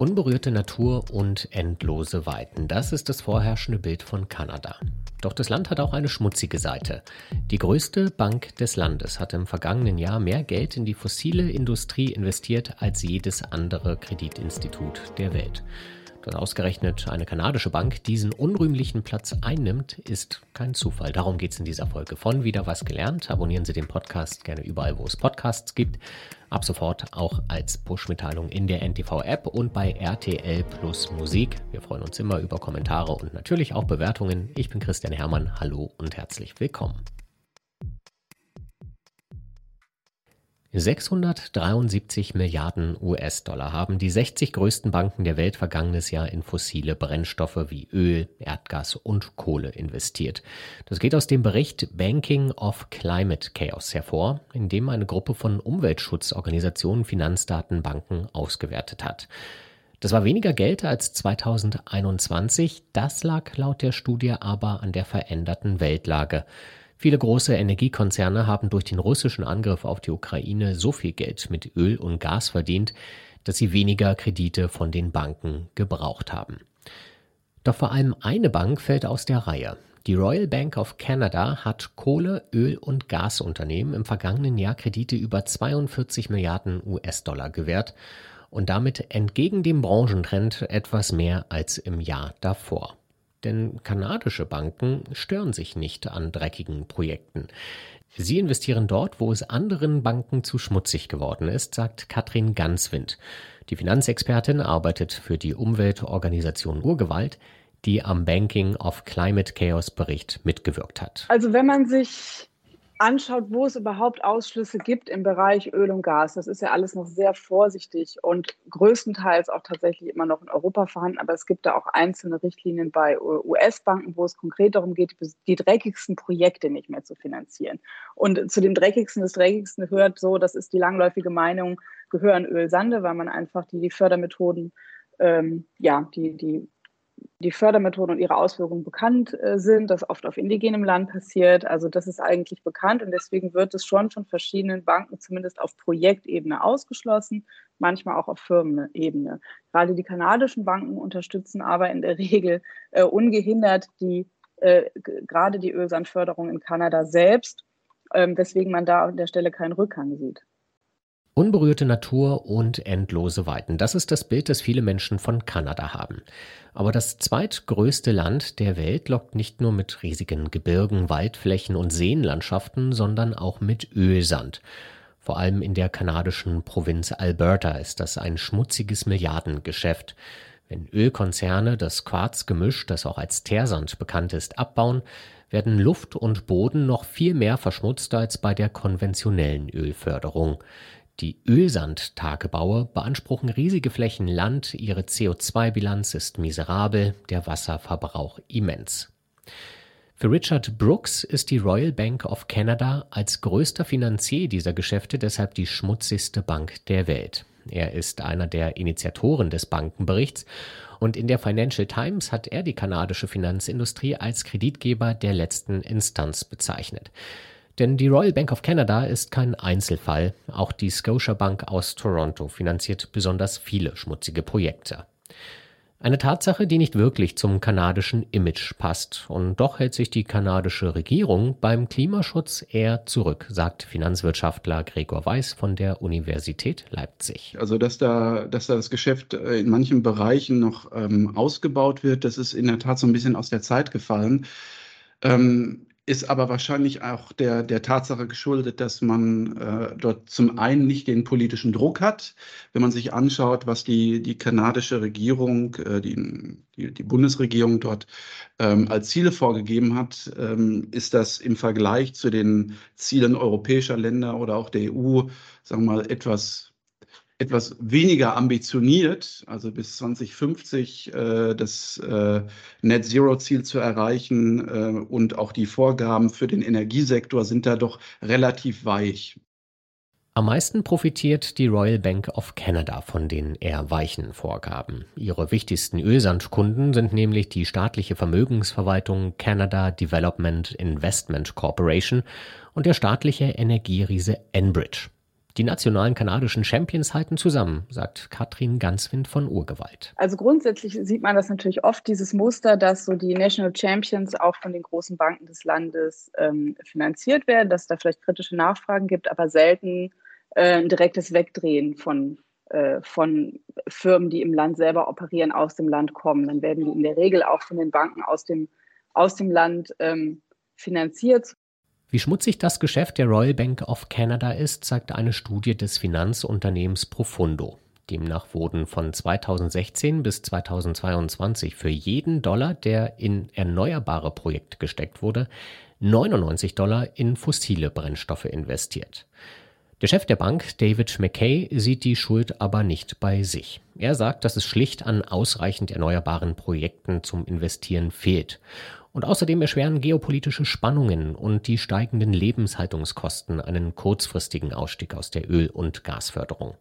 Unberührte Natur und endlose Weiten. Das ist das vorherrschende Bild von Kanada. Doch das Land hat auch eine schmutzige Seite. Die größte Bank des Landes hat im vergangenen Jahr mehr Geld in die fossile Industrie investiert als jedes andere Kreditinstitut der Welt. Dass ausgerechnet eine kanadische Bank diesen unrühmlichen Platz einnimmt, ist kein Zufall. Darum geht es in dieser Folge von Wieder was gelernt. Abonnieren Sie den Podcast gerne überall, wo es Podcasts gibt. Ab sofort auch als Push-Mitteilung in der NTV-App und bei RTL Plus Musik. Wir freuen uns immer über Kommentare und natürlich auch Bewertungen. Ich bin Christian Hermann. Hallo und herzlich willkommen. 673 Milliarden US-Dollar haben die 60 größten Banken der Welt vergangenes Jahr in fossile Brennstoffe wie Öl, Erdgas und Kohle investiert. Das geht aus dem Bericht Banking of Climate Chaos hervor, in dem eine Gruppe von Umweltschutzorganisationen Finanzdatenbanken ausgewertet hat. Das war weniger Geld als 2021, das lag laut der Studie aber an der veränderten Weltlage. Viele große Energiekonzerne haben durch den russischen Angriff auf die Ukraine so viel Geld mit Öl und Gas verdient, dass sie weniger Kredite von den Banken gebraucht haben. Doch vor allem eine Bank fällt aus der Reihe. Die Royal Bank of Canada hat Kohle, Öl und Gasunternehmen im vergangenen Jahr Kredite über 42 Milliarden US-Dollar gewährt und damit entgegen dem Branchentrend etwas mehr als im Jahr davor. Denn kanadische Banken stören sich nicht an dreckigen Projekten. Sie investieren dort, wo es anderen Banken zu schmutzig geworden ist, sagt Katrin Ganswind. Die Finanzexpertin arbeitet für die Umweltorganisation Urgewalt, die am Banking of Climate Chaos Bericht mitgewirkt hat. Also wenn man sich anschaut, wo es überhaupt Ausschlüsse gibt im Bereich Öl und Gas, das ist ja alles noch sehr vorsichtig und größtenteils auch tatsächlich immer noch in Europa vorhanden. Aber es gibt da auch einzelne Richtlinien bei US-Banken, wo es konkret darum geht, die dreckigsten Projekte nicht mehr zu finanzieren. Und zu den dreckigsten, das dreckigsten gehört so, das ist die langläufige Meinung, gehören Ölsande, weil man einfach die, die Fördermethoden, ähm, ja, die, die die Fördermethoden und ihre Auswirkungen bekannt äh, sind, das oft auf indigenem Land passiert. Also das ist eigentlich bekannt und deswegen wird es schon von verschiedenen Banken zumindest auf Projektebene ausgeschlossen, manchmal auch auf Firmenebene. Gerade die kanadischen Banken unterstützen aber in der Regel äh, ungehindert die äh, gerade die Ölsandförderung in Kanada selbst, ähm, weswegen man da an der Stelle keinen Rückgang sieht. Unberührte Natur und endlose Weiten. Das ist das Bild, das viele Menschen von Kanada haben. Aber das zweitgrößte Land der Welt lockt nicht nur mit riesigen Gebirgen, Waldflächen und Seenlandschaften, sondern auch mit Ölsand. Vor allem in der kanadischen Provinz Alberta ist das ein schmutziges Milliardengeschäft. Wenn Ölkonzerne das Quarzgemisch, das auch als Teersand bekannt ist, abbauen, werden Luft und Boden noch viel mehr verschmutzt als bei der konventionellen Ölförderung. Die Ölsandtagebaue beanspruchen riesige Flächen Land, ihre CO2-Bilanz ist miserabel, der Wasserverbrauch immens. Für Richard Brooks ist die Royal Bank of Canada als größter Finanzier dieser Geschäfte deshalb die schmutzigste Bank der Welt. Er ist einer der Initiatoren des Bankenberichts und in der Financial Times hat er die kanadische Finanzindustrie als Kreditgeber der letzten Instanz bezeichnet. Denn die Royal Bank of Canada ist kein Einzelfall. Auch die Scotiabank aus Toronto finanziert besonders viele schmutzige Projekte. Eine Tatsache, die nicht wirklich zum kanadischen Image passt. Und doch hält sich die kanadische Regierung beim Klimaschutz eher zurück, sagt Finanzwirtschaftler Gregor Weiß von der Universität Leipzig. Also, dass da, dass da das Geschäft äh, in manchen Bereichen noch ähm, ausgebaut wird, das ist in der Tat so ein bisschen aus der Zeit gefallen. Ähm, ist aber wahrscheinlich auch der, der Tatsache geschuldet, dass man äh, dort zum einen nicht den politischen Druck hat. Wenn man sich anschaut, was die, die kanadische Regierung, äh, die, die, die, Bundesregierung dort ähm, als Ziele vorgegeben hat, ähm, ist das im Vergleich zu den Zielen europäischer Länder oder auch der EU, sagen wir mal, etwas etwas weniger ambitioniert, also bis 2050 äh, das äh, Net Zero Ziel zu erreichen äh, und auch die Vorgaben für den Energiesektor sind da doch relativ weich. Am meisten profitiert die Royal Bank of Canada von den eher weichen Vorgaben. Ihre wichtigsten Ölsandkunden sind nämlich die staatliche Vermögensverwaltung Canada Development Investment Corporation und der staatliche Energieriese Enbridge. Die nationalen kanadischen Champions halten zusammen, sagt Katrin Ganswind von Urgewalt. Also grundsätzlich sieht man das natürlich oft, dieses Muster, dass so die National Champions auch von den großen Banken des Landes ähm, finanziert werden, dass es da vielleicht kritische Nachfragen gibt, aber selten äh, ein direktes Wegdrehen von, äh, von Firmen, die im Land selber operieren, aus dem Land kommen. Dann werden die in der Regel auch von den Banken aus dem, aus dem Land ähm, finanziert. Wie schmutzig das Geschäft der Royal Bank of Canada ist, zeigt eine Studie des Finanzunternehmens Profundo. Demnach wurden von 2016 bis 2022 für jeden Dollar, der in erneuerbare Projekte gesteckt wurde, 99 Dollar in fossile Brennstoffe investiert. Der Chef der Bank, David McKay, sieht die Schuld aber nicht bei sich. Er sagt, dass es schlicht an ausreichend erneuerbaren Projekten zum Investieren fehlt. Und außerdem erschweren geopolitische Spannungen und die steigenden Lebenshaltungskosten einen kurzfristigen Ausstieg aus der Öl- und Gasförderung.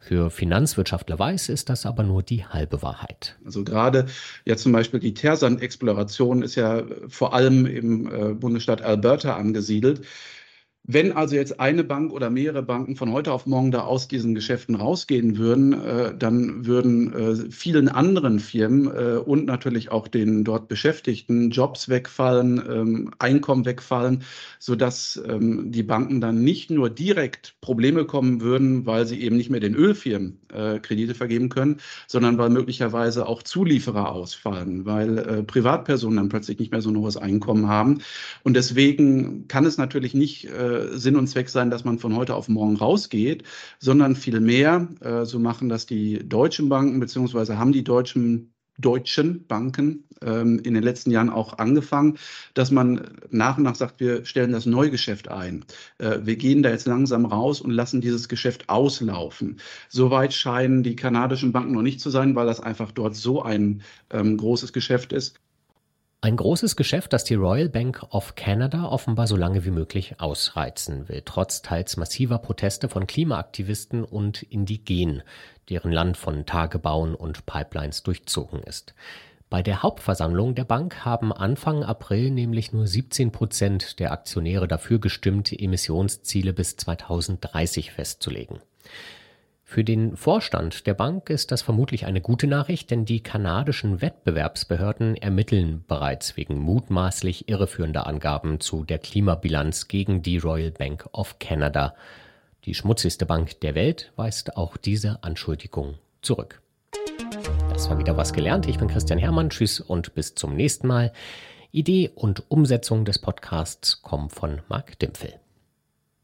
Für Finanzwirtschaftler Weiß ist das aber nur die halbe Wahrheit. Also gerade ja zum Beispiel die Tersand-Exploration ist ja vor allem im äh, Bundesstaat Alberta angesiedelt. Wenn also jetzt eine Bank oder mehrere Banken von heute auf morgen da aus diesen Geschäften rausgehen würden, äh, dann würden äh, vielen anderen Firmen äh, und natürlich auch den dort Beschäftigten Jobs wegfallen, ähm, Einkommen wegfallen, sodass ähm, die Banken dann nicht nur direkt Probleme kommen würden, weil sie eben nicht mehr den Ölfirmen äh, Kredite vergeben können, sondern weil möglicherweise auch Zulieferer ausfallen, weil äh, Privatpersonen dann plötzlich nicht mehr so ein hohes Einkommen haben. Und deswegen kann es natürlich nicht äh, Sinn und Zweck sein, dass man von heute auf morgen rausgeht, sondern vielmehr, äh, so machen das die deutschen Banken, beziehungsweise haben die deutschen deutschen Banken ähm, in den letzten Jahren auch angefangen, dass man nach und nach sagt, wir stellen das Neugeschäft ein. Äh, wir gehen da jetzt langsam raus und lassen dieses Geschäft auslaufen. Soweit scheinen die kanadischen Banken noch nicht zu sein, weil das einfach dort so ein ähm, großes Geschäft ist. Ein großes Geschäft, das die Royal Bank of Canada offenbar so lange wie möglich ausreizen will, trotz teils massiver Proteste von Klimaaktivisten und Indigenen, deren Land von Tagebauen und Pipelines durchzogen ist. Bei der Hauptversammlung der Bank haben Anfang April nämlich nur 17 Prozent der Aktionäre dafür gestimmt, Emissionsziele bis 2030 festzulegen. Für den Vorstand der Bank ist das vermutlich eine gute Nachricht, denn die kanadischen Wettbewerbsbehörden ermitteln bereits wegen mutmaßlich irreführender Angaben zu der Klimabilanz gegen die Royal Bank of Canada. Die schmutzigste Bank der Welt weist auch diese Anschuldigung zurück. Das war wieder was gelernt. Ich bin Christian Hermann. Tschüss und bis zum nächsten Mal. Idee und Umsetzung des Podcasts kommen von Marc Dimpfel.